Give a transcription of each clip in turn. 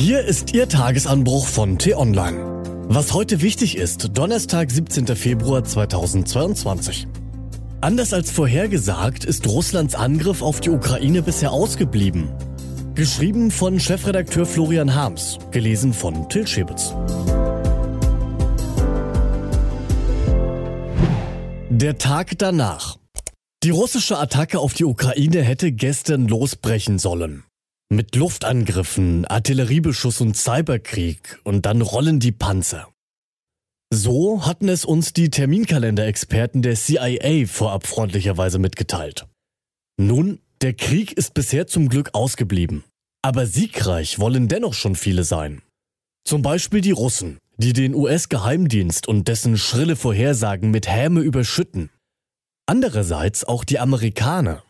Hier ist Ihr Tagesanbruch von T-Online. Was heute wichtig ist, Donnerstag, 17. Februar 2022. Anders als vorhergesagt ist Russlands Angriff auf die Ukraine bisher ausgeblieben. Geschrieben von Chefredakteur Florian Harms, gelesen von Till Schäbitz. Der Tag danach. Die russische Attacke auf die Ukraine hätte gestern losbrechen sollen. Mit Luftangriffen, Artilleriebeschuss und Cyberkrieg und dann rollen die Panzer. So hatten es uns die Terminkalenderexperten der CIA vorab freundlicherweise mitgeteilt. Nun, der Krieg ist bisher zum Glück ausgeblieben. Aber siegreich wollen dennoch schon viele sein. Zum Beispiel die Russen, die den US-Geheimdienst und dessen schrille Vorhersagen mit Häme überschütten. Andererseits auch die Amerikaner,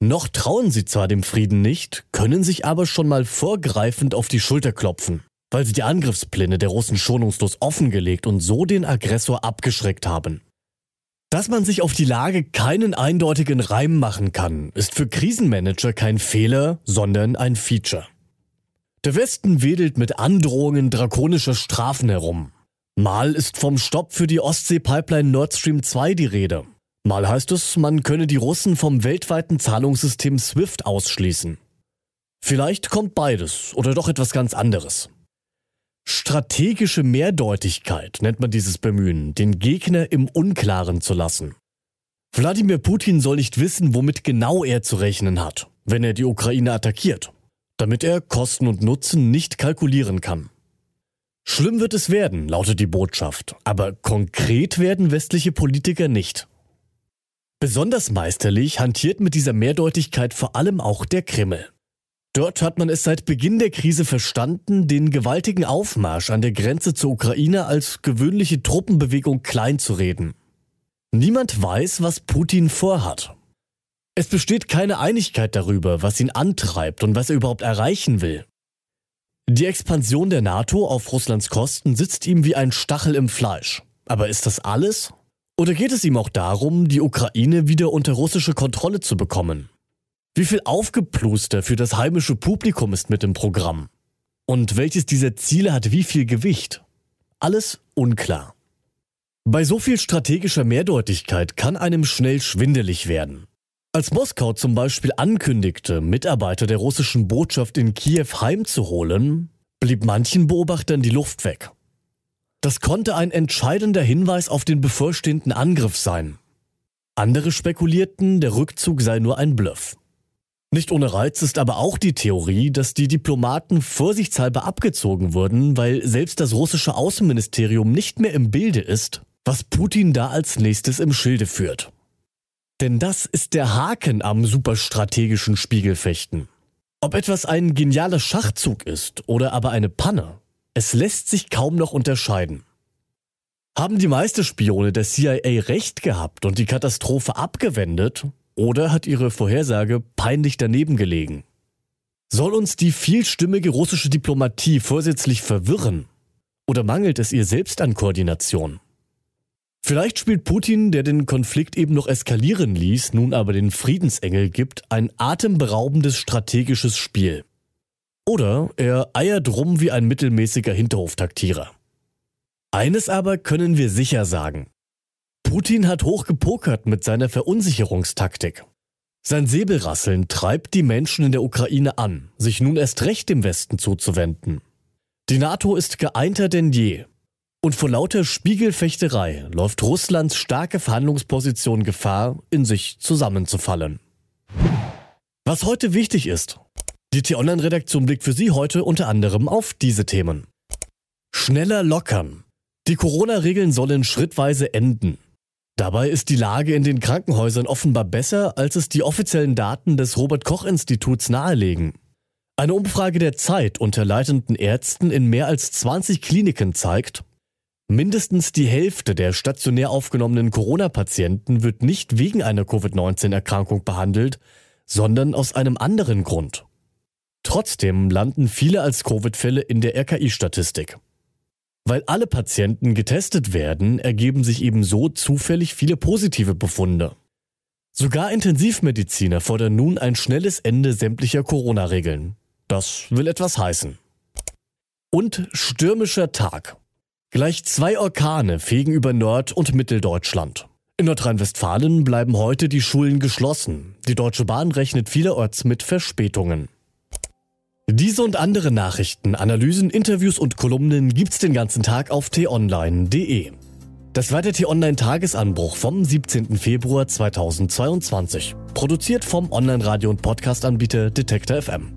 noch trauen sie zwar dem Frieden nicht, können sich aber schon mal vorgreifend auf die Schulter klopfen, weil sie die Angriffspläne der Russen schonungslos offengelegt und so den Aggressor abgeschreckt haben. Dass man sich auf die Lage keinen eindeutigen Reim machen kann, ist für Krisenmanager kein Fehler, sondern ein Feature. Der Westen wedelt mit Androhungen drakonischer Strafen herum. Mal ist vom Stopp für die Ostsee-Pipeline Nord Stream 2 die Rede. Mal heißt es, man könne die Russen vom weltweiten Zahlungssystem SWIFT ausschließen. Vielleicht kommt beides oder doch etwas ganz anderes. Strategische Mehrdeutigkeit nennt man dieses Bemühen, den Gegner im Unklaren zu lassen. Wladimir Putin soll nicht wissen, womit genau er zu rechnen hat, wenn er die Ukraine attackiert, damit er Kosten und Nutzen nicht kalkulieren kann. Schlimm wird es werden, lautet die Botschaft, aber konkret werden westliche Politiker nicht. Besonders meisterlich hantiert mit dieser Mehrdeutigkeit vor allem auch der Kreml. Dort hat man es seit Beginn der Krise verstanden, den gewaltigen Aufmarsch an der Grenze zur Ukraine als gewöhnliche Truppenbewegung kleinzureden. Niemand weiß, was Putin vorhat. Es besteht keine Einigkeit darüber, was ihn antreibt und was er überhaupt erreichen will. Die Expansion der NATO auf Russlands Kosten sitzt ihm wie ein Stachel im Fleisch. Aber ist das alles? Oder geht es ihm auch darum, die Ukraine wieder unter russische Kontrolle zu bekommen? Wie viel Aufgepluster für das heimische Publikum ist mit dem Programm? Und welches dieser Ziele hat wie viel Gewicht? Alles unklar. Bei so viel strategischer Mehrdeutigkeit kann einem schnell schwindelig werden. Als Moskau zum Beispiel ankündigte, Mitarbeiter der russischen Botschaft in Kiew heimzuholen, blieb manchen Beobachtern die Luft weg. Das konnte ein entscheidender Hinweis auf den bevorstehenden Angriff sein. Andere spekulierten, der Rückzug sei nur ein Bluff. Nicht ohne Reiz ist aber auch die Theorie, dass die Diplomaten vorsichtshalber abgezogen wurden, weil selbst das russische Außenministerium nicht mehr im Bilde ist, was Putin da als nächstes im Schilde führt. Denn das ist der Haken am superstrategischen Spiegelfechten. Ob etwas ein genialer Schachzug ist oder aber eine Panne, es lässt sich kaum noch unterscheiden. Haben die meisten Spione der CIA recht gehabt und die Katastrophe abgewendet, oder hat ihre Vorhersage peinlich daneben gelegen? Soll uns die vielstimmige russische Diplomatie vorsätzlich verwirren? Oder mangelt es ihr selbst an Koordination? Vielleicht spielt Putin, der den Konflikt eben noch eskalieren ließ, nun aber den Friedensengel gibt, ein atemberaubendes strategisches Spiel. Oder er eiert rum wie ein mittelmäßiger Hinterhoftaktierer. Eines aber können wir sicher sagen. Putin hat hoch gepokert mit seiner Verunsicherungstaktik. Sein Säbelrasseln treibt die Menschen in der Ukraine an, sich nun erst recht dem Westen zuzuwenden. Die NATO ist geeinter denn je. Und vor lauter Spiegelfechterei läuft Russlands starke Verhandlungsposition Gefahr, in sich zusammenzufallen. Was heute wichtig ist, die T-Online-Redaktion blickt für Sie heute unter anderem auf diese Themen. Schneller lockern. Die Corona-Regeln sollen schrittweise enden. Dabei ist die Lage in den Krankenhäusern offenbar besser, als es die offiziellen Daten des Robert Koch Instituts nahelegen. Eine Umfrage der Zeit unter leitenden Ärzten in mehr als 20 Kliniken zeigt, mindestens die Hälfte der stationär aufgenommenen Corona-Patienten wird nicht wegen einer Covid-19-Erkrankung behandelt, sondern aus einem anderen Grund. Trotzdem landen viele als Covid-Fälle in der RKI-Statistik. Weil alle Patienten getestet werden, ergeben sich ebenso zufällig viele positive Befunde. Sogar Intensivmediziner fordern nun ein schnelles Ende sämtlicher Corona-Regeln. Das will etwas heißen. Und stürmischer Tag. Gleich zwei Orkane fegen über Nord- und Mitteldeutschland. In Nordrhein-Westfalen bleiben heute die Schulen geschlossen. Die Deutsche Bahn rechnet vielerorts mit Verspätungen. Diese und andere Nachrichten, Analysen, Interviews und Kolumnen gibt's den ganzen Tag auf t-online.de. Das war der T-Online-Tagesanbruch vom 17. Februar 2022. Produziert vom Online-Radio- und Podcast-Anbieter Detektor FM.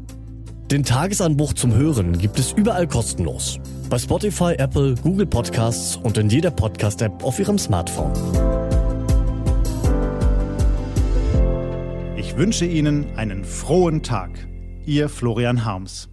Den Tagesanbruch zum Hören gibt es überall kostenlos. Bei Spotify, Apple, Google Podcasts und in jeder Podcast-App auf Ihrem Smartphone. Ich wünsche Ihnen einen frohen Tag. Ihr Florian Harms.